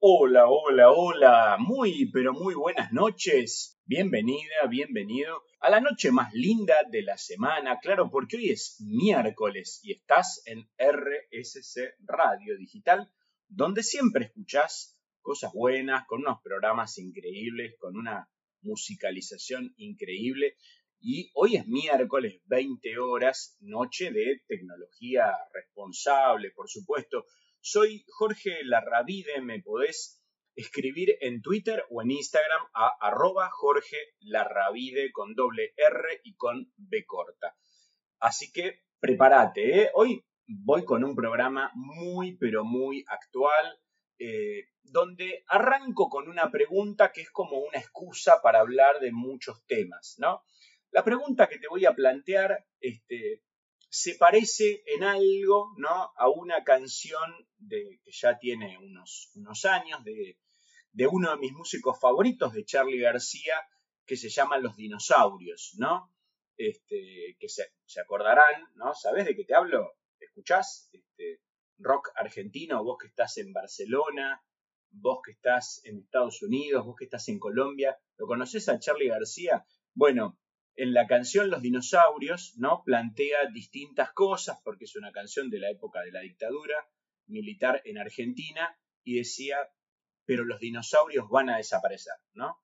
Hola, hola, hola, muy, pero muy buenas noches. Bienvenida, bienvenido a la noche más linda de la semana, claro, porque hoy es miércoles y estás en RSC Radio Digital, donde siempre escuchás cosas buenas, con unos programas increíbles, con una musicalización increíble. Y hoy es miércoles, 20 horas, noche de tecnología responsable, por supuesto. Soy Jorge Larravide, me podés escribir en Twitter o en Instagram a arroba Jorge Larravide con doble R y con B corta. Así que prepárate, ¿eh? hoy voy con un programa muy pero muy actual, eh, donde arranco con una pregunta que es como una excusa para hablar de muchos temas, ¿no? La pregunta que te voy a plantear este, se parece en algo ¿no? a una canción de, que ya tiene unos, unos años de, de, uno de mis músicos favoritos, de Charlie García, que se llama Los Dinosaurios, ¿no? Este, que se, se acordarán, ¿no? ¿Sabés de qué te hablo? ¿Escuchás? Este, rock argentino, vos que estás en Barcelona, vos que estás en Estados Unidos, vos que estás en Colombia, ¿lo conoces a Charlie García? Bueno, en la canción Los dinosaurios, ¿no? Plantea distintas cosas, porque es una canción de la época de la dictadura militar en Argentina, y decía, pero los dinosaurios van a desaparecer, ¿no?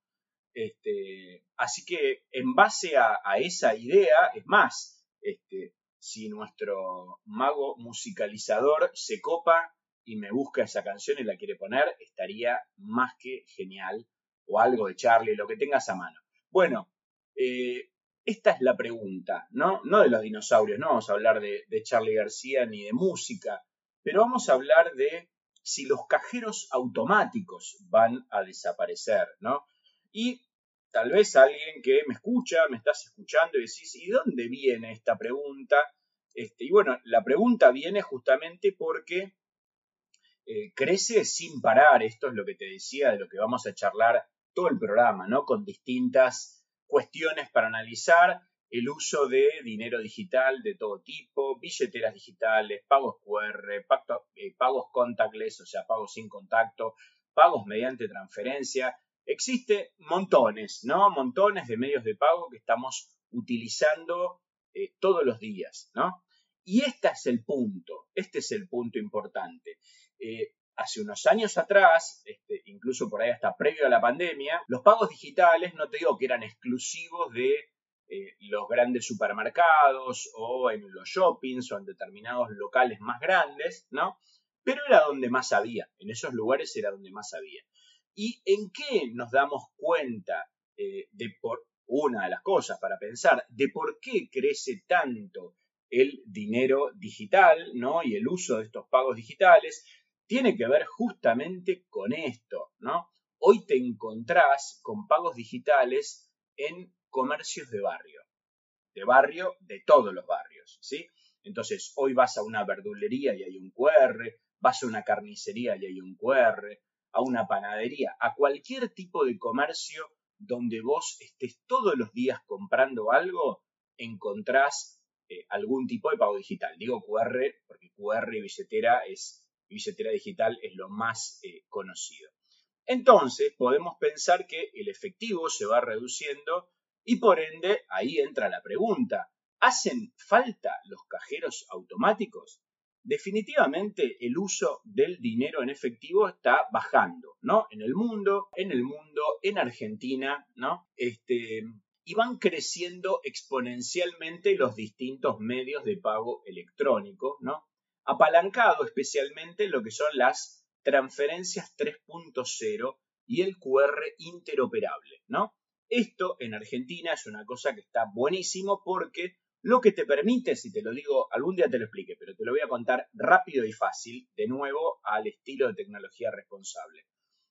Este, así que en base a, esa idea, es más, este, si nuestro mago musicalizador se copa y me busca esa canción y la quiere poner, estaría más que genial, o algo de Charlie, lo que tengas a mano. Bueno, eh, esta es la pregunta, ¿no? No de los dinosaurios, no vamos a hablar de, de Charlie García ni de música, pero vamos a hablar de si los cajeros automáticos van a desaparecer, ¿no? Y tal vez alguien que me escucha, me estás escuchando y decís, ¿y dónde viene esta pregunta? Este, y bueno, la pregunta viene justamente porque eh, crece sin parar, esto es lo que te decía, de lo que vamos a charlar todo el programa, ¿no? Con distintas cuestiones para analizar el uso de dinero digital de todo tipo, billeteras digitales, pagos QR, eh, pagos contactless, o sea, pagos sin contacto, pagos mediante transferencia. Existe montones, ¿no? Montones de medios de pago que estamos utilizando eh, todos los días, ¿no? Y este es el punto, este es el punto importante. Eh, hace unos años atrás, este, incluso por ahí hasta previo a la pandemia, los pagos digitales, no te digo que eran exclusivos de eh, los grandes supermercados o en los shoppings o en determinados locales más grandes, ¿no? Pero era donde más había, en esos lugares era donde más había. ¿Y en qué nos damos cuenta eh, de por una de las cosas para pensar de por qué crece tanto el dinero digital, ¿no? Y el uso de estos pagos digitales tiene que ver justamente con esto, ¿no? Hoy te encontrás con pagos digitales en comercios de barrio, de barrio, de todos los barrios, ¿sí? Entonces, hoy vas a una verdulería y hay un QR, vas a una carnicería y hay un QR, a una panadería, a cualquier tipo de comercio donde vos estés todos los días comprando algo, encontrás eh, algún tipo de pago digital. Digo QR porque QR y billetera es billetera digital es lo más eh, conocido. Entonces, podemos pensar que el efectivo se va reduciendo y por ende ahí entra la pregunta, ¿hacen falta los cajeros automáticos? Definitivamente el uso del dinero en efectivo está bajando, ¿no? En el mundo, en el mundo, en Argentina, ¿no? Este, y van creciendo exponencialmente los distintos medios de pago electrónico, ¿no? apalancado especialmente lo que son las transferencias 3.0 y el QR interoperable, ¿no? Esto en Argentina es una cosa que está buenísimo porque lo que te permite, si te lo digo, algún día te lo explique, pero te lo voy a contar rápido y fácil, de nuevo al estilo de tecnología responsable.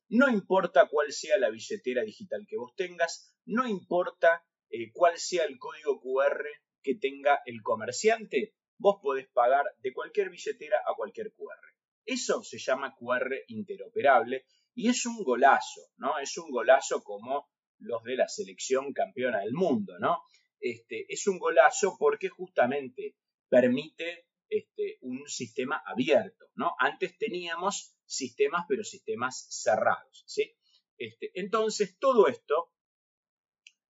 No importa cuál sea la billetera digital que vos tengas, no importa eh, cuál sea el código QR que tenga el comerciante, vos podés pagar de cualquier billetera a cualquier QR. Eso se llama QR interoperable y es un golazo, ¿no? Es un golazo como los de la selección campeona del mundo, ¿no? Este, es un golazo porque justamente permite este, un sistema abierto, ¿no? Antes teníamos sistemas, pero sistemas cerrados, ¿sí? Este, entonces, todo esto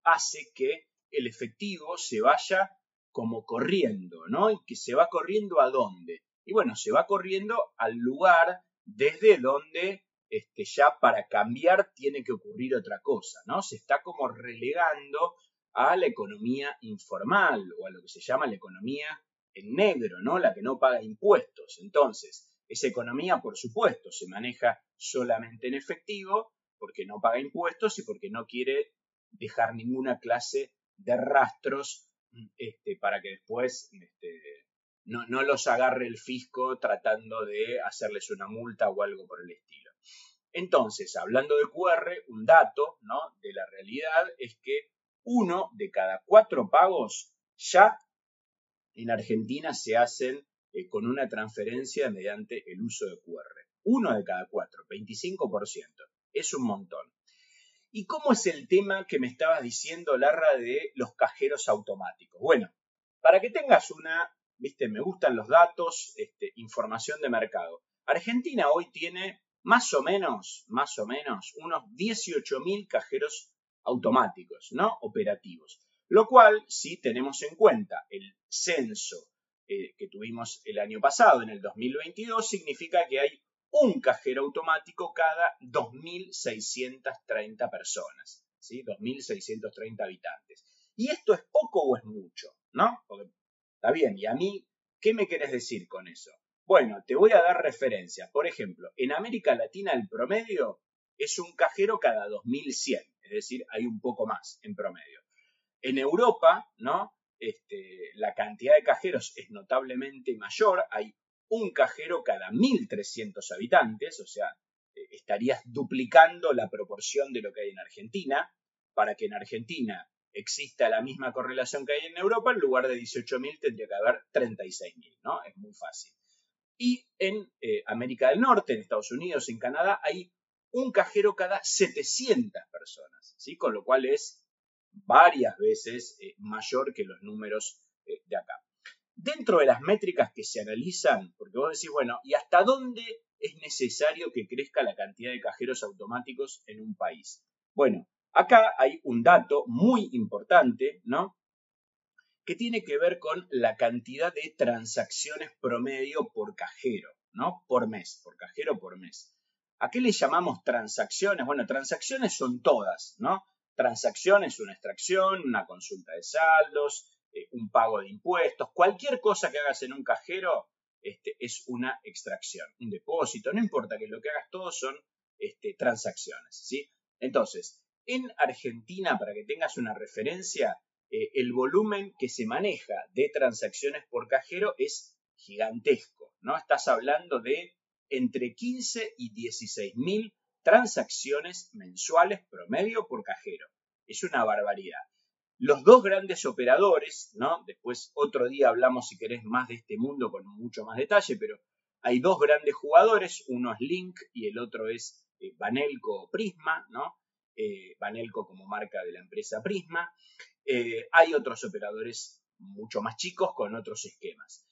hace que el efectivo se vaya como corriendo, ¿no? Y que se va corriendo a dónde. Y bueno, se va corriendo al lugar desde donde este, ya para cambiar tiene que ocurrir otra cosa, ¿no? Se está como relegando a la economía informal o a lo que se llama la economía en negro, ¿no? La que no paga impuestos. Entonces, esa economía, por supuesto, se maneja solamente en efectivo porque no paga impuestos y porque no quiere dejar ninguna clase de rastros este, para que después este, no, no, los agarre el fisco tratando de hacerles una multa o algo por el estilo. Entonces, hablando de QR, un dato ¿no? de la realidad es que uno de cada cuatro pagos ya en Argentina se hacen eh, con una transferencia mediante el uso de QR. Uno de cada cuatro, 25%. Es un montón. ¿Y cómo es el tema que me estabas diciendo, Larra, de los cajeros automáticos? Bueno, para que tengas una, viste, me gustan los datos, este, información de mercado. Argentina hoy tiene más o menos, más o menos, unos 18.000 cajeros automáticos, ¿no? Operativos. Lo cual, si tenemos en cuenta el censo eh, que tuvimos el año pasado, en el 2022, significa que hay un cajero automático cada 2.630 personas, ¿sí? 2.630 habitantes. ¿Y esto es poco o es mucho? ¿No? Porque, está bien, ¿y a mí qué me querés decir con eso? Bueno, te voy a dar referencias. Por ejemplo, en América Latina el promedio es un cajero cada 2100, es decir, hay un poco más en promedio. En Europa, ¿no? Este, la cantidad de cajeros es notablemente mayor, hay un cajero cada 1.300 habitantes, o sea, eh, estarías duplicando la proporción de lo que hay en Argentina, para que en Argentina exista la misma correlación que hay en Europa, en lugar de 18.000 tendría que haber 36.000, ¿no? Es muy fácil. Y en eh, América del Norte, en Estados Unidos, en Canadá, hay un cajero cada 700 personas, ¿sí? Con lo cual es varias veces eh, mayor que los números eh, de acá. Dentro de las métricas que se analizan, porque vos decís, bueno, ¿y hasta dónde es necesario que crezca la cantidad de cajeros automáticos en un país? Bueno, acá hay un dato muy importante, ¿no? Que tiene que ver con la cantidad de transacciones promedio por cajero, ¿no? Por mes, por cajero por mes. ¿A qué le llamamos transacciones? Bueno, transacciones son todas, ¿no? transacciones, una extracción, una consulta de saldos, eh, un pago de impuestos, cualquier cosa que hagas en un cajero este, es una extracción, un depósito, no importa que lo que hagas todo son este, transacciones, ¿sí? Entonces, en Argentina, para que tengas una referencia, eh, el volumen que se maneja de transacciones por cajero es gigantesco, ¿no? Estás hablando de entre 15 y 16 mil transacciones mensuales promedio por cajero. Es una barbaridad. Los dos grandes operadores, ¿no? Después otro día hablamos si querés más de este mundo con mucho más detalle, pero hay dos grandes jugadores, uno es Link y el otro es eh, Banelco Prisma, ¿no? Eh, Banelco como marca de la empresa Prisma. Eh, hay otros operadores mucho más chicos con otros esquemas.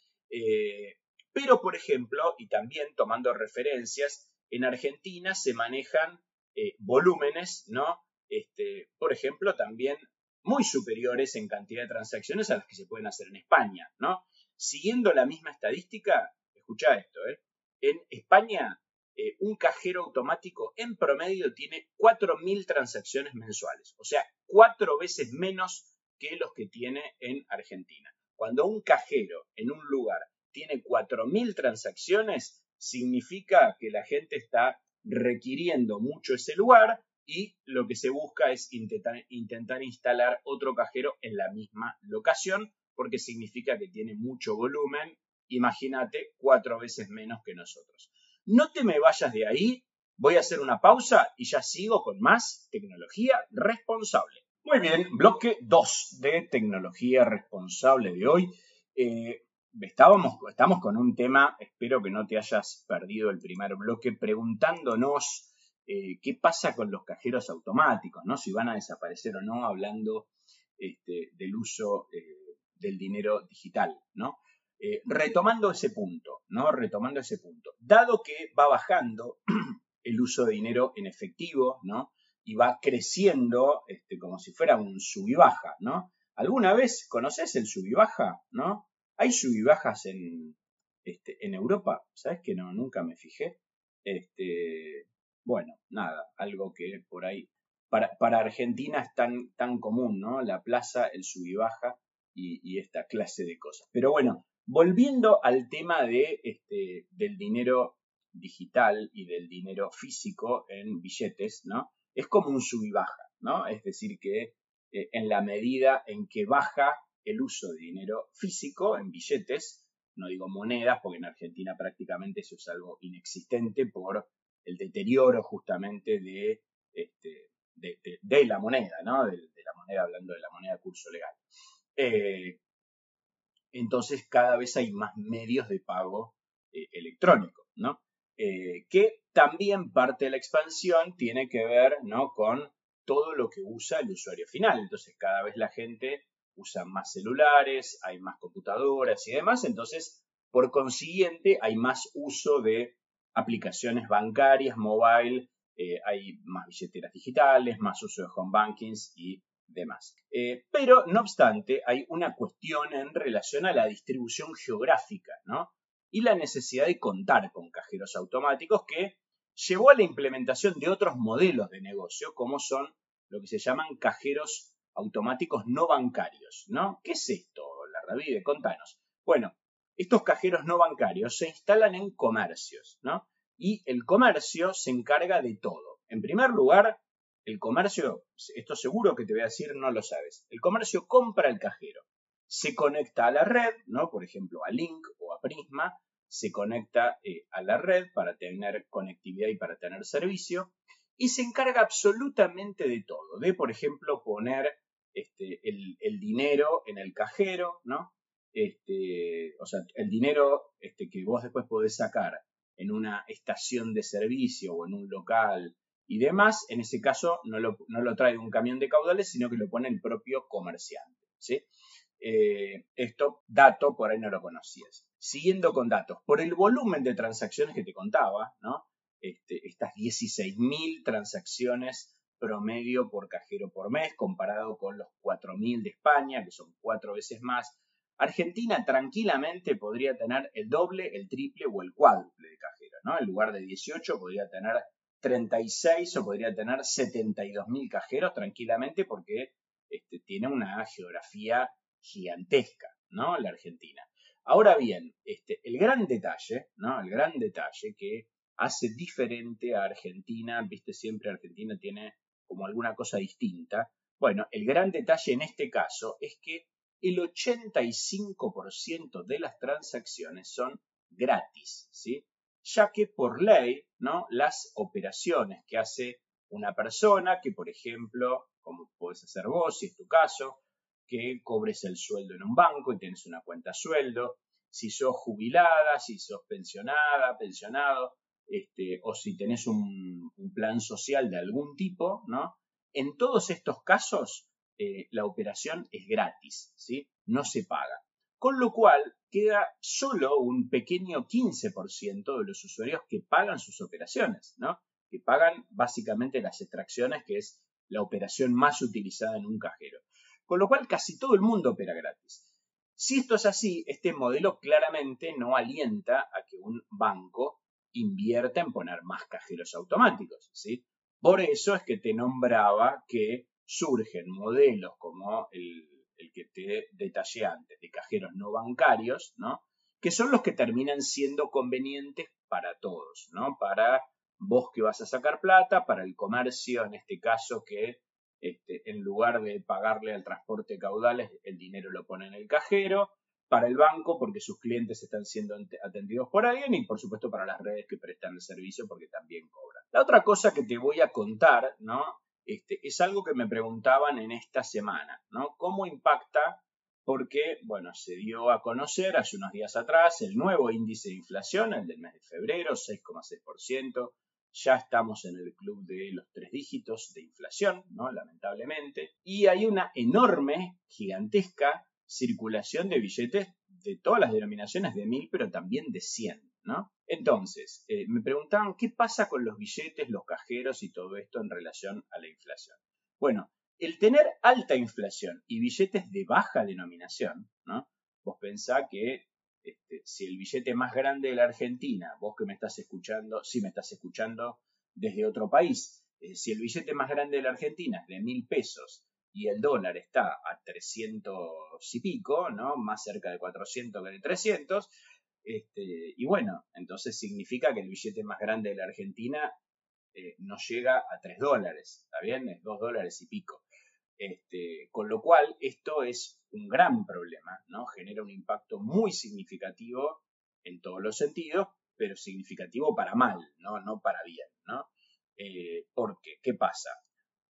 pero, por ejemplo, y también tomando referencias, en Argentina se manejan eh, volúmenes, ¿no? Este, por ejemplo, también muy superiores en cantidad de transacciones a las que se pueden hacer en España, ¿no? Siguiendo la misma estadística, escucha esto, ¿eh? En España, eh, un cajero automático en promedio tiene 4.000 transacciones mensuales, o sea, cuatro veces menos que los que tiene en Argentina. Cuando un cajero en un lugar tiene 4.000 transacciones, significa que la gente está requiriendo mucho ese lugar y lo que se busca es intentar, instalar otro cajero en la misma locación porque significa que tiene mucho volumen, imagínate, cuatro veces menos que nosotros. No te me vayas de ahí, voy a hacer una pausa y ya sigo con más tecnología responsable. Muy bien, bloque 2 de tecnología responsable de hoy. Eh, estábamos, estamos con un tema, espero que no te hayas perdido el primer bloque, preguntándonos eh, qué pasa con los cajeros automáticos, ¿no? Si van a desaparecer o no, hablando este, del uso eh, del dinero digital, ¿no? Eh, retomando ese punto, ¿no? Retomando ese punto. Dado que va bajando el uso de dinero en efectivo, ¿no? Y va creciendo este, como si fuera un sub y baja, ¿no? ¿Alguna vez conoces el sub y baja, ¿no? ¿Hay sub bajas en, este, en Europa? ¿Sabes que no? Nunca me fijé. Este, bueno, nada, algo que por ahí para, para Argentina es tan, tan común, ¿no? La plaza, el sub y baja y, esta clase de cosas. Pero bueno, volviendo al tema de, este, del dinero digital y del dinero físico en billetes, ¿no? Es como un sub y baja, ¿no? Es decir, que eh, en la medida en que baja el uso de dinero físico en billetes, no digo monedas, porque en Argentina prácticamente eso es algo inexistente por el deterioro justamente de, este, de, la moneda, ¿no? De, la moneda, hablando de la moneda curso legal. Eh, entonces cada vez hay más medios de pago eh, electrónico, ¿no? Eh, que también parte de la expansión tiene que ver, ¿no? Con todo lo que usa el usuario final. Entonces cada vez la gente usa más celulares, hay más computadoras y demás, entonces por consiguiente hay más uso de aplicaciones bancarias, mobile, hay más billeteras digitales, más uso de home bankings y demás. Eh, pero, no obstante, hay una cuestión en relación a la distribución geográfica, ¿no? Y la necesidad de contar con cajeros automáticos que llevó a la implementación de otros modelos de negocio, como son lo que se llaman cajeros automáticos no bancarios, ¿no? ¿Qué es esto, la Ravide? Contanos. Bueno, estos cajeros no bancarios se instalan en comercios, ¿no? Y el comercio se encarga de todo. En primer lugar, el comercio, esto seguro que te voy a decir, no lo sabes. El comercio compra el cajero, se conecta a la red, ¿no? Por ejemplo, a Link o a Prisma, se conecta eh, a la red para tener conectividad y para tener servicio, y se encarga absolutamente de todo, de, por ejemplo, poner este, el, dinero en el cajero, ¿no? Este, o sea, el dinero este, que vos después podés sacar en una estación de servicio o en un local y demás, en ese caso no lo, trae un camión de caudales, sino que lo pone el propio comerciante. ¿sí? Eh, esto, dato, por ahí no lo conocías. Siguiendo con datos, por el volumen de transacciones que te contaba, ¿no? Este, estas 16.000 transacciones promedio por cajero por mes, comparado con los 4.000 de España, que son cuatro veces más. Argentina tranquilamente podría tener el doble, el triple o el cuádruple de cajeros, ¿no? En lugar de 18 podría tener 36 o podría tener 72 mil cajeros tranquilamente porque este, tiene una geografía gigantesca, ¿no? La Argentina. Ahora bien, este, el gran detalle, ¿no? El gran detalle que hace diferente a Argentina, viste, siempre Argentina tiene como alguna cosa distinta. Bueno, el gran detalle en este caso es que el 85% de las transacciones son gratis, ¿sí? Ya que por ley, ¿no? Las operaciones que hace una persona, que por ejemplo, como puedes hacer vos, si es tu caso, que cobres el sueldo en un banco y tienes una cuenta sueldo, si sos jubilada, si sos pensionada, pensionado, este, o si tenés un, plan social de algún tipo, ¿no? En todos estos casos, eh, la operación es gratis, ¿sí? No se paga. Con lo cual, queda solo un pequeño 15% de los usuarios que pagan sus operaciones, ¿no? Que pagan básicamente las extracciones, que es la operación más utilizada en un cajero. Con lo cual, casi todo el mundo opera gratis. Si esto es así, este modelo claramente no alienta a que un banco invierta en poner más cajeros automáticos. Por eso es que te nombraba que surgen modelos como el el que te detallé antes, de cajeros no bancarios, ¿no? Que son los que terminan siendo convenientes para todos, ¿no? Para vos que vas a sacar plata, para el comercio, en este caso, que este, en lugar de pagarle al transporte caudales, el dinero lo pone en el cajero, para el banco, porque sus clientes están siendo atendidos por alguien, y por supuesto para las redes que prestan el servicio, porque también cobran. La otra cosa que te voy a contar, ¿no? Este, es algo que me preguntaban en esta semana, ¿no? ¿Cómo impacta? Porque, bueno, se dio a conocer hace unos días atrás el nuevo índice de inflación, el del mes de febrero, 6,6%. Ya estamos en el club de los tres dígitos de inflación, ¿no? Lamentablemente. Y hay una enorme, gigantesca circulación de billetes de todas las denominaciones de mil, pero también de 100, ¿no? Entonces, eh, me preguntaban qué pasa con los billetes, los cajeros y todo esto en relación a la inflación. Bueno, el tener alta inflación y billetes de baja denominación, ¿no? Vos pensá que este, si el billete más grande de la Argentina, vos que me estás escuchando, si me estás escuchando desde otro país, eh, si el billete más grande de la Argentina es de mil pesos y el dólar está a 300 y pico, ¿no? Más cerca de 400 que de 300, este, y bueno, entonces significa que el billete más grande de la Argentina eh, no llega a 3 dólares, ¿está bien? Es 2 dólares y pico. Este, con lo cual, esto es un gran problema, ¿no? Genera un impacto muy significativo en todos los sentidos, pero significativo para mal, no, no para bien, ¿no? Eh, porque, ¿qué pasa?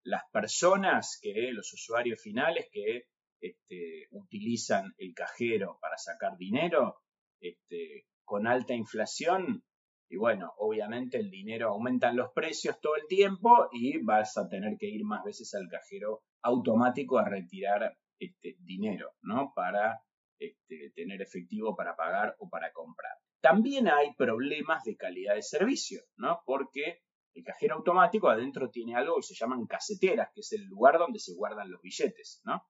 Las personas que, los usuarios finales que este, utilizan el cajero para sacar dinero, este, con alta inflación, y bueno, obviamente el dinero aumentan los precios todo el tiempo y vas a tener que ir más veces al cajero automático a retirar este, dinero, ¿no? Para este, tener efectivo para pagar o para comprar. También hay problemas de calidad de servicio, ¿no? Porque el cajero automático adentro tiene algo que se llaman caseteras, que es el lugar donde se guardan los billetes, ¿no?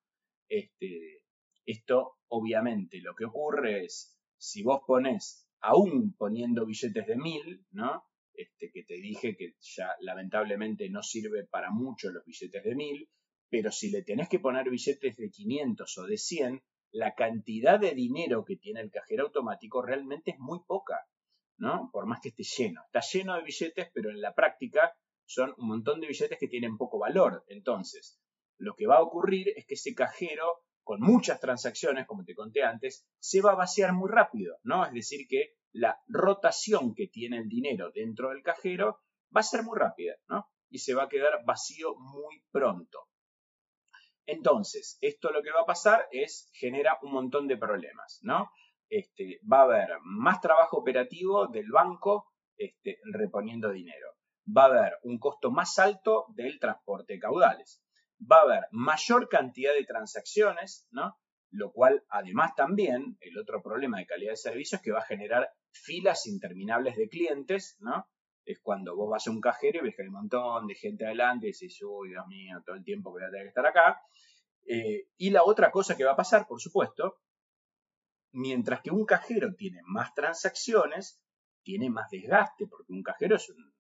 Este, esto, obviamente, lo que ocurre es, si vos pones, aún poniendo billetes de mil, ¿no? Este, que te dije que ya lamentablemente no sirve para mucho los billetes de mil, pero si le tenés que poner billetes de 500 o de 100, la cantidad de dinero que tiene el cajero automático realmente es muy poca, ¿no? Por más que esté lleno. Está lleno de billetes, pero en la práctica son un montón de billetes que tienen poco valor. Entonces, lo que va a ocurrir es que ese cajero, con muchas transacciones, como te conté antes, se va a vaciar muy rápido, ¿no? Es decir, que la rotación que tiene el dinero dentro del cajero va a ser muy rápida, ¿no? Y se va a quedar vacío muy pronto. Entonces, esto lo que va a pasar es genera un montón de problemas, ¿no? Este, va a haber más trabajo operativo del banco este, reponiendo dinero. Va a haber un costo más alto del transporte de caudales. Va a haber mayor cantidad de transacciones, ¿no? Lo cual, además, también, el otro problema de calidad de servicio es que va a generar filas interminables de clientes, ¿no? es cuando vos vas a un cajero y ves que hay un montón de gente adelante y dices, uy, Dios mío, todo el tiempo que voy a tener que estar acá. Eh, y la otra cosa que va a pasar, por supuesto, mientras que un cajero tiene más transacciones, tiene más desgaste, porque un cajero es un,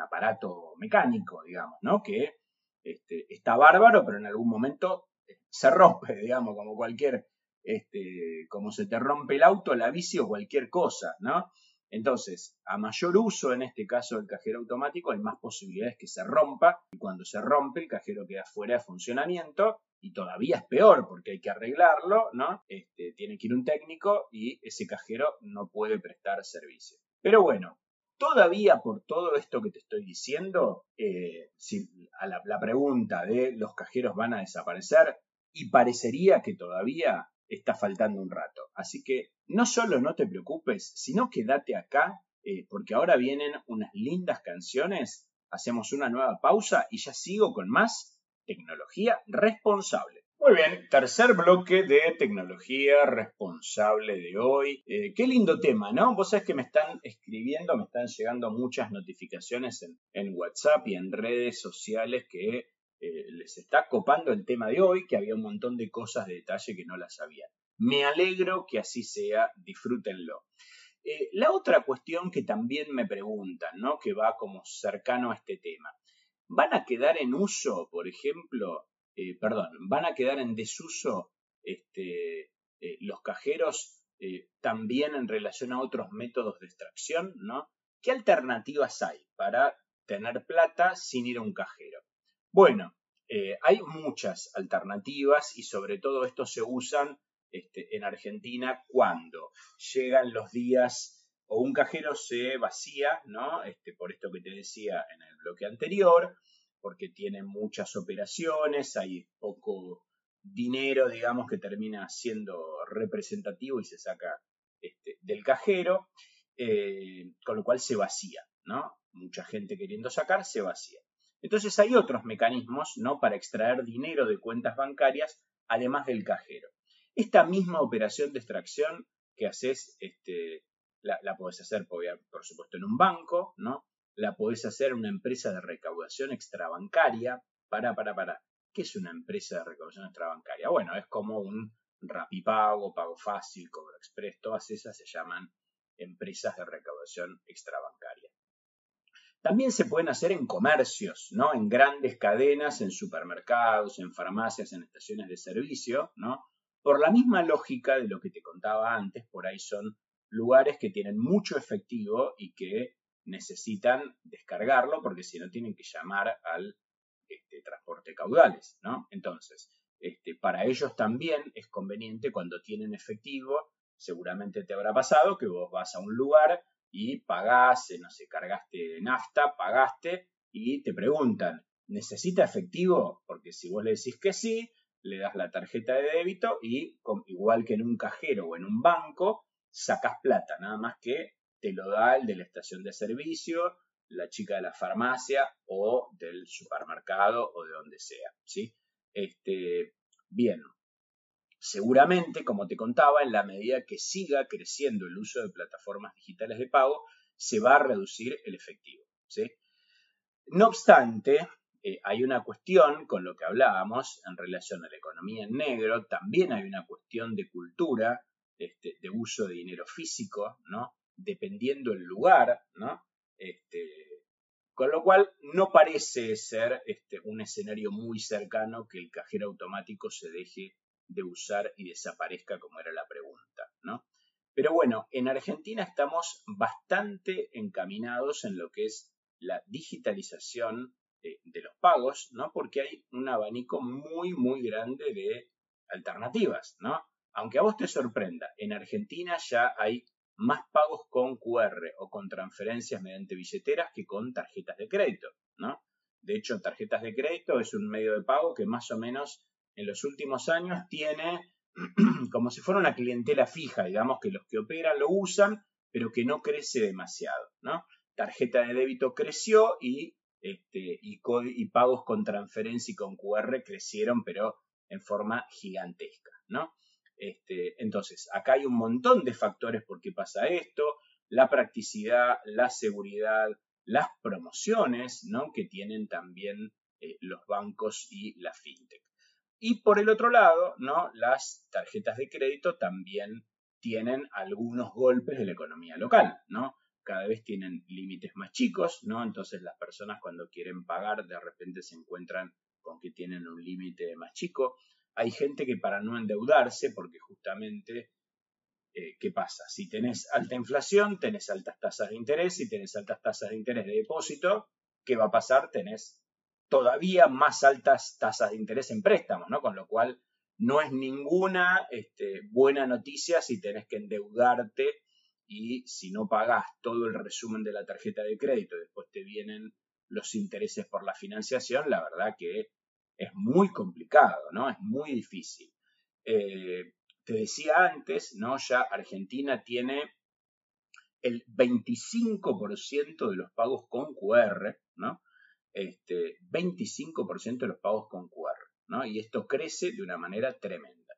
aparato mecánico, digamos, ¿no? Que este, está bárbaro, pero en algún momento eh, se rompe, digamos, como cualquier, este, como se te rompe el auto, la bici o cualquier cosa, ¿no? Entonces, a mayor uso, en este caso del cajero automático, hay más posibilidades que se rompa y cuando se rompe el cajero queda fuera de funcionamiento y todavía es peor porque hay que arreglarlo, ¿no? Este, tiene que ir un técnico y ese cajero no puede prestar servicio. Pero bueno, todavía por todo esto que te estoy diciendo, eh, si a la, pregunta de los cajeros van a desaparecer, y parecería que todavía está faltando un rato. Así que no solo no te preocupes, sino quédate acá, eh, porque ahora vienen unas lindas canciones, hacemos una nueva pausa y ya sigo con más tecnología responsable. Muy bien, tercer bloque de tecnología responsable de hoy. Eh, qué lindo tema, ¿no? Vos sabés que me están escribiendo, me están llegando muchas notificaciones en, WhatsApp y en redes sociales que eh, les está copando el tema de hoy, que había un montón de cosas de detalle que no las sabían. Me alegro que así sea, disfrútenlo. Eh, la otra cuestión que también me preguntan, ¿no? que va como cercano a este tema, ¿van a quedar en uso, por ejemplo, eh, perdón, van a quedar en desuso este, los cajeros también en relación a otros métodos de extracción? ¿no? ¿Qué alternativas hay para tener plata sin ir a un cajero? Bueno, eh, hay muchas alternativas y sobre todo esto se usan este, en Argentina cuando llegan los días o un cajero se vacía, ¿no? Este, por esto que te decía en el bloque anterior, porque tiene muchas operaciones, hay poco dinero, digamos, que termina siendo representativo y se saca este, del cajero, eh, con lo cual se vacía, ¿no? Mucha gente queriendo sacar, se vacía. Entonces hay otros mecanismos ¿no? para extraer dinero de cuentas bancarias además del cajero. Esta misma operación de extracción que haces, este, la, la podés hacer, por, por supuesto, en un banco, ¿no? La podés hacer una empresa de recaudación extrabancaria. Para, para, para. ¿Qué es una empresa de recaudación extrabancaria? Bueno, es como un Rapipago, Pago Fácil, Cobro Express, todas esas se llaman empresas de recaudación extrabancaria. También se pueden hacer en comercios, ¿no? En grandes cadenas, en supermercados, en farmacias, en estaciones de servicio, ¿no? Por la misma lógica de lo que te contaba antes, por ahí son lugares que tienen mucho efectivo y que necesitan descargarlo porque si no tienen que llamar al este, transporte caudales, ¿no? Entonces, este, para ellos también es conveniente cuando tienen efectivo, seguramente te habrá pasado que vos vas a un lugar y pagás, eh, no sé, cargaste nafta, pagaste y te preguntan, ¿necesita efectivo? Porque si vos le decís que sí, le das la tarjeta de débito y igual que en un cajero o en un banco, sacas plata, nada más que te lo da el de la estación de servicio, la chica de la farmacia o del supermercado o de donde sea, ¿sí? Este, bien, Seguramente, como te contaba, en la medida que siga creciendo el uso de plataformas digitales de pago, se va a reducir el efectivo. No obstante, eh, hay una cuestión con lo que hablábamos en relación a la economía en negro, también hay una cuestión de cultura, este, de uso de dinero físico, ¿no? Dependiendo el lugar, ¿no? Este, con lo cual no parece ser este, un escenario muy cercano que el cajero automático se deje de usar y desaparezca como era la pregunta, ¿no? Pero bueno, en Argentina estamos bastante encaminados en lo que es la digitalización de, los pagos, ¿no? Porque hay un abanico muy, muy grande de alternativas, ¿no? Aunque a vos te sorprenda, en Argentina ya hay más pagos con QR o con transferencias mediante billeteras que con tarjetas de crédito, ¿no? De hecho, tarjetas de crédito es un medio de pago que más o menos en los últimos años tiene como si fuera una clientela fija, digamos que los que operan lo usan, pero que no crece demasiado, ¿no? Tarjeta de débito creció y, este, y, pagos con transferencia y con QR crecieron, pero en forma gigantesca, ¿no? Este, entonces, acá hay un montón de factores por qué pasa esto, la practicidad, la seguridad, las promociones, ¿no? Que tienen también eh, los bancos y la fintech. Y por el otro lado, ¿no? las tarjetas de crédito también tienen algunos golpes de la economía local, ¿no? Cada vez tienen límites más chicos, ¿no? Entonces las personas cuando quieren pagar de repente se encuentran con que tienen un límite más chico. Hay gente que para no endeudarse, porque justamente, eh, ¿qué pasa? Si tenés alta inflación, tenés altas tasas de interés, si tenés altas tasas de interés de depósito, ¿qué va a pasar? Tenés todavía más altas tasas de interés en préstamos, ¿no? Con lo cual no es ninguna este, buena noticia si tenés que endeudarte y si no pagás todo el resumen de la tarjeta de crédito después te vienen los intereses por la financiación, la verdad que es muy complicado, ¿no? Es muy difícil. Eh, te decía antes, ¿no? Ya Argentina tiene el 25% de los pagos con QR, ¿no? este, 25% de los pagos con QR, ¿no? Y esto crece de una manera tremenda.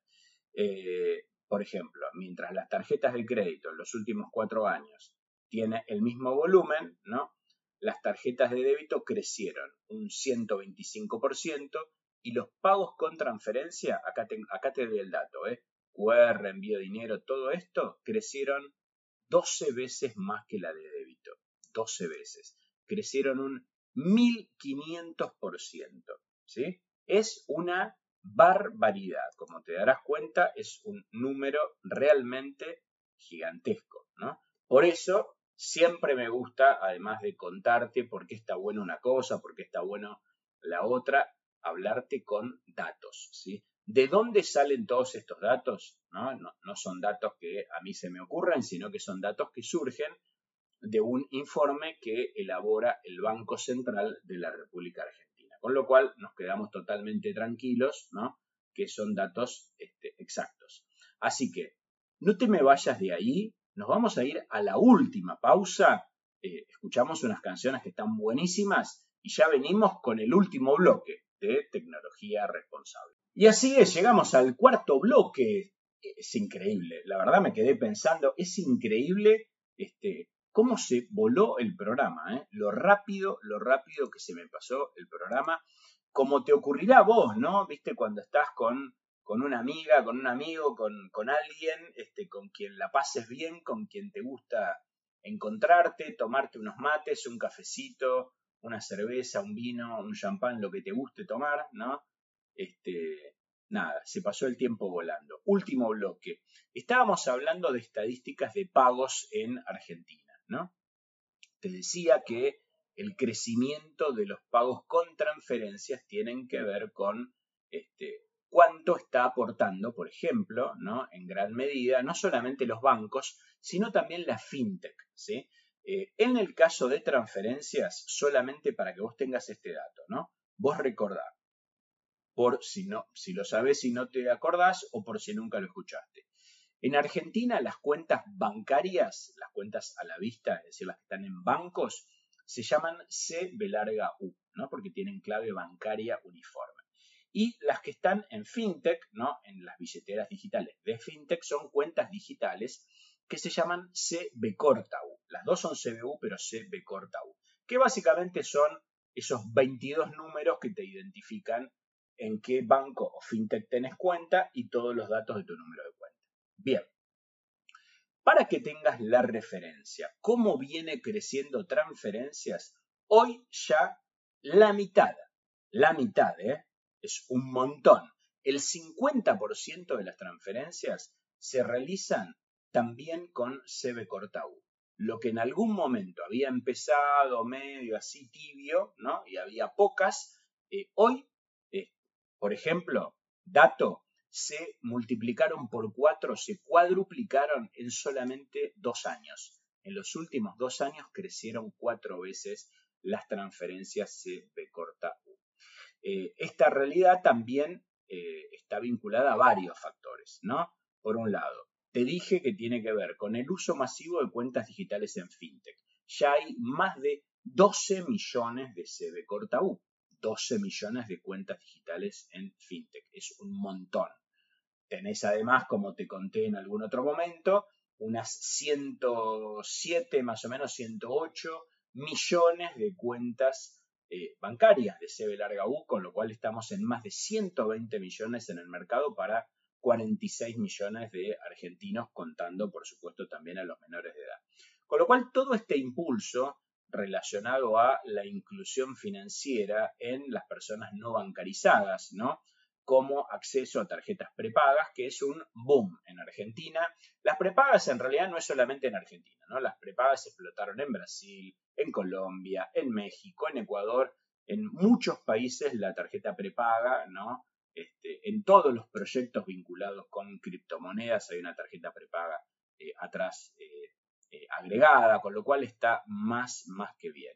Eh, por ejemplo, mientras las tarjetas de crédito en los últimos cuatro años tienen el mismo volumen, ¿no? Las tarjetas de débito crecieron un 125% y los pagos con transferencia, acá te, acá te doy el dato, ¿eh? QR, envío de dinero, todo esto crecieron 12 veces más que la de débito. 12 veces. Crecieron un 1500%. ¿sí? Es una barbaridad. Como te darás cuenta, es un número realmente gigantesco. ¿no? Por eso siempre me gusta, además de contarte por qué está bueno una cosa, por qué está bueno la otra, hablarte con datos. ¿sí? ¿De dónde salen todos estos datos? ¿No? No, son datos que a mí se me ocurran, sino que son datos que surgen de un informe que elabora el Banco Central de la República Argentina. Con lo cual nos quedamos totalmente tranquilos, ¿no? Que son datos este, exactos. Así que no te me vayas de ahí, nos vamos a ir a la última pausa. Eh, escuchamos unas canciones que están buenísimas y ya venimos con el último bloque de tecnología responsable. Y así es, llegamos al cuarto bloque es increíble. La verdad me quedé pensando, es increíble este, cómo se voló el programa, ¿eh? lo rápido, lo rápido que se me pasó el programa, como te ocurrirá a vos, ¿no? Viste, cuando estás con, con una amiga, con un amigo, con, con alguien, este, con quien la pases bien, con quien te gusta encontrarte, tomarte unos mates, un cafecito, una cerveza, un vino, un champán, lo que te guste tomar, ¿no? Este, nada, se pasó el tiempo volando. Último bloque. Estábamos hablando de estadísticas de pagos en Argentina, ¿no? Te decía que el crecimiento de los pagos con transferencias tienen que ver con este, cuánto está aportando, por ejemplo, ¿no? en gran medida, no solamente los bancos, sino también la fintech. Eh, en el caso de transferencias, solamente para que vos tengas este dato, ¿no? vos recordá, por si, no, si lo sabes y no te acordás o por si nunca lo escuchaste. En Argentina las cuentas bancarias, las cuentas a la vista, es decir, las que están en bancos, se llaman C U, ¿no? porque tienen clave bancaria uniforme. Y las que están en fintech, ¿no? en las billeteras digitales de fintech, son cuentas digitales que se llaman CB. Las dos son CBU, pero CB corta U, que básicamente son esos 22 números que te identifican en qué banco o fintech tenés cuenta y todos los datos de tu número de cuenta. Bien, para que tengas la referencia, cómo viene creciendo transferencias, hoy ya la mitad, la mitad, ¿eh? Es un montón. El 50% de las transferencias se realizan también con CB Cortau. Lo que en algún momento había empezado medio así tibio, ¿no? Y había pocas, eh, hoy por ejemplo, dato, se multiplicaron por cuatro, se cuadruplicaron en solamente dos años. En los últimos dos años crecieron cuatro veces las transferencias CB. Eh, esta realidad también eh, está vinculada a varios factores, ¿no? Por un lado, te dije que tiene que ver con el uso masivo de cuentas digitales en FinTech. Ya hay más de 12 millones de CB corta U. 12 millones de cuentas digitales en FinTech. Es un montón. Tenés además, como te conté en algún otro momento, unas 107, más o menos 108 millones de cuentas eh, bancarias de CB larga U, con lo cual estamos en más de 120 millones en el mercado para 46 millones de argentinos, contando por supuesto también a los menores de edad. Con lo cual todo este impulso relacionado a la inclusión financiera en las personas no bancarizadas, ¿no? Como acceso a tarjetas prepagas, que es un boom en Argentina. Las prepagas en realidad no es solamente en Argentina, ¿no? Las prepagas se explotaron en Brasil, en Colombia, en México, en Ecuador, en muchos países la tarjeta prepaga, ¿no? Este, en todos los proyectos vinculados con criptomonedas hay una tarjeta prepaga eh, atrás eh, eh, agregada, con lo cual está más, más que bien.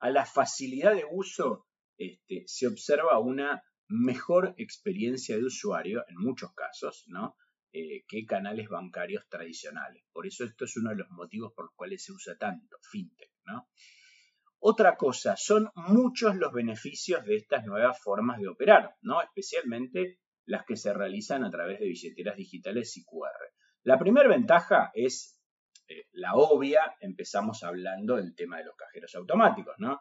A la facilidad de uso este, se observa una mejor experiencia de usuario, en muchos casos, ¿no? Eh, que canales bancarios tradicionales. Por eso esto es uno de los motivos por los cuales se usa tanto fintech, ¿no? Otra cosa, son muchos los beneficios de estas nuevas formas de operar, ¿no? Especialmente las que se realizan a través de billeteras digitales y QR. La primera ventaja es eh, la obvia, empezamos hablando del tema de los cajeros automáticos, ¿no?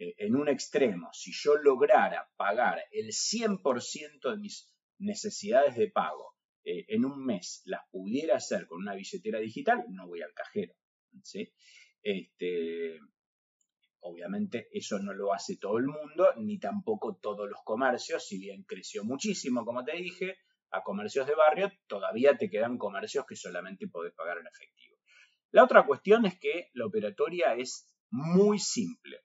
Eh, en un extremo, si yo lograra pagar el 100% de mis necesidades de pago eh, en un mes, las pudiera hacer con una billetera digital, no voy al cajero. Este, obviamente eso no lo hace todo el mundo, ni tampoco todos los comercios, si bien creció muchísimo, como te dije, a comercios de barrio, todavía te quedan comercios que solamente podés pagar en efectivo. La otra cuestión es que la operatoria es muy simple.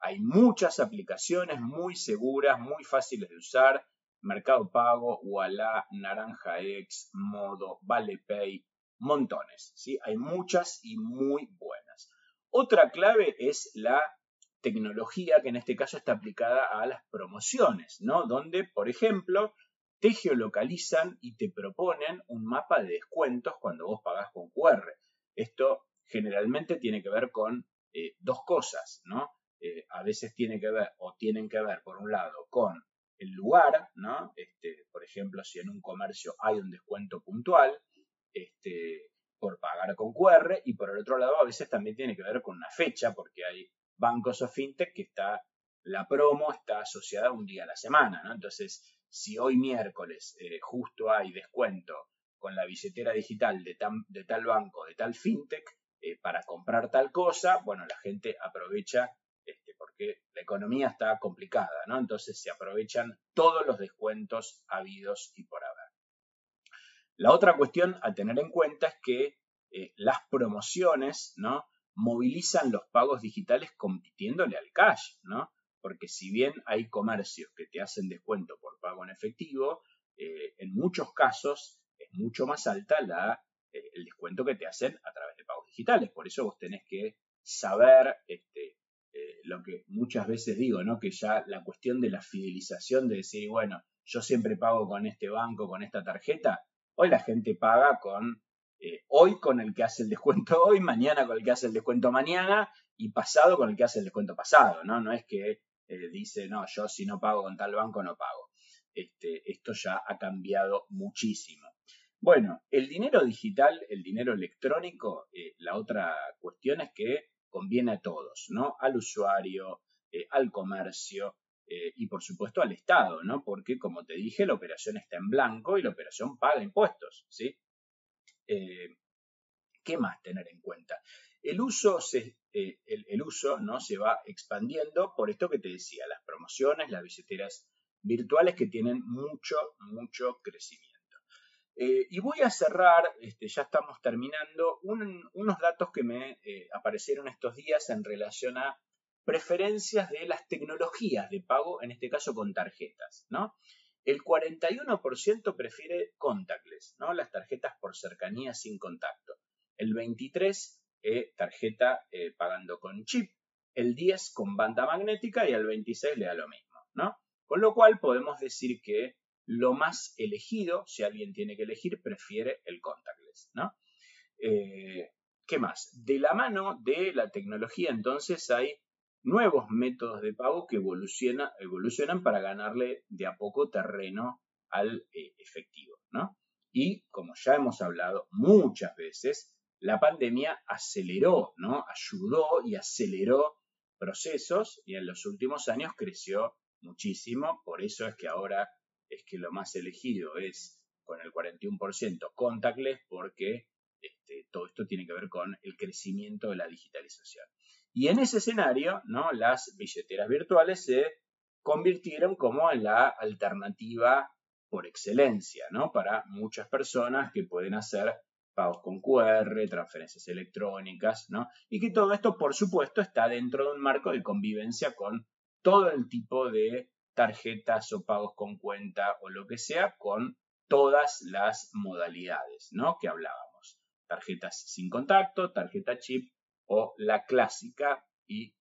Hay muchas aplicaciones muy seguras, muy fáciles de usar, Mercado Pago, Walla, Naranja X, Modo, ValePay, montones, ¿sí? Hay muchas y muy buenas. Otra clave es la tecnología que en este caso está aplicada a las promociones, ¿no? Donde, por ejemplo, te geolocalizan y te proponen un mapa de descuentos cuando vos pagás con QR. Esto generalmente tiene que ver con eh, dos cosas, ¿no? Eh, a veces tiene que ver o tienen que ver, por un lado, con el lugar, ¿no? Este, por ejemplo, si en un comercio hay un descuento puntual, este, por pagar con QR, y por el otro lado a veces también tiene que ver con una fecha, porque hay bancos o fintech que está, la promo está asociada a un día a la semana, ¿no? Entonces, si hoy miércoles eh, justo hay descuento con la billetera digital de, tal banco, de tal fintech, eh, para comprar tal cosa, bueno, la gente aprovecha este, porque la economía está complicada, ¿no? Entonces se aprovechan todos los descuentos habidos y por haber. La otra cuestión a tener en cuenta es que eh, las promociones, ¿no? Movilizan los pagos digitales compitiéndole al cash, ¿no? Porque si bien hay comercios que te hacen descuento por pago en efectivo, eh, en muchos casos es mucho más alta la, el descuento que te hacen a través de pagos digitales. Por eso vos tenés que saber este, eh, lo que muchas veces digo, ¿no? Que ya la cuestión de la fidelización, de decir, bueno, yo siempre pago con este banco, con esta tarjeta, hoy la gente paga con, eh, hoy con el que hace el descuento hoy, mañana con el que hace el descuento mañana y pasado con el que hace el descuento pasado, ¿no? No es que eh, dice, no, yo si no pago con tal banco no pago. Este, esto ya ha cambiado muchísimo. Bueno, el dinero digital, el dinero electrónico, la otra cuestión es que conviene a todos, ¿no? Al usuario, eh, al comercio eh, y por supuesto al Estado, ¿no? Porque como te dije, la operación está en blanco y la operación paga impuestos, ¿sí? ¿Qué más tener en cuenta? El uso, se, el uso ¿no? se va expandiendo por esto que te decía, las promociones, las billeteras virtuales que tienen mucho, mucho crecimiento. Eh, y voy a cerrar, este, ya estamos terminando, unos datos que me eh, aparecieron estos días en relación a preferencias de las tecnologías de pago, en este caso con tarjetas. ¿no? El 41% prefiere contactless, ¿no? las tarjetas por cercanía sin contacto. El 23% eh, tarjeta pagando con chip. El 10% con banda magnética y el 26% le da lo mismo. ¿no? Con lo cual podemos decir que lo más elegido, si alguien tiene que elegir, prefiere el contactless, ¿no? Eh, ¿Qué más? De la mano de la tecnología, entonces hay nuevos métodos de pago que evolucionan para ganarle de a poco terreno al eh, efectivo, ¿no? Y como ya hemos hablado muchas veces, la pandemia aceleró, ¿no? Ayudó y aceleró procesos y en los últimos años creció muchísimo, por eso es que ahora es que lo más elegido es con el 41% contactless porque este, todo esto tiene que ver con el crecimiento de la digitalización. Y en ese escenario, ¿no? las billeteras virtuales se convirtieron como la alternativa por excelencia ¿no? para muchas personas que pueden hacer pagos con QR, transferencias electrónicas, ¿no? y que todo esto, por supuesto, está dentro de un marco de convivencia con todo el tipo de tarjetas o pagos con cuenta o lo que sea con todas las modalidades, ¿no? Que hablábamos. Tarjetas sin contacto, tarjeta chip o la clásica y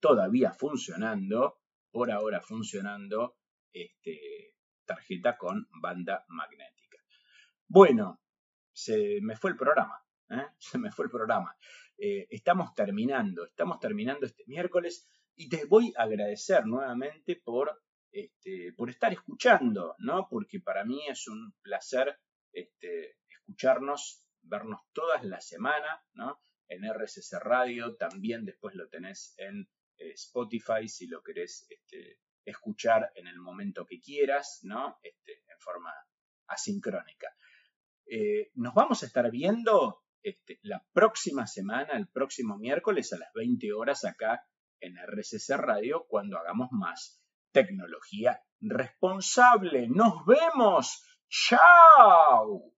todavía funcionando, por ahora funcionando, este, tarjeta con banda magnética. Bueno, se me fue el programa, ¿eh? se me fue el programa. Eh, estamos terminando, estamos terminando este miércoles. Y te voy a agradecer nuevamente por, este, por estar escuchando, ¿no? Porque para mí es un placer este, escucharnos, vernos todas las semanas, ¿no? En RSS Radio, también después lo tenés en eh, Spotify si lo querés este, escuchar en el momento que quieras, ¿no? En forma asincrónica. Eh, nos vamos a estar viendo la próxima semana, el próximo miércoles a las 20 horas acá en RCC Radio cuando hagamos más tecnología responsable. Nos vemos. Chao.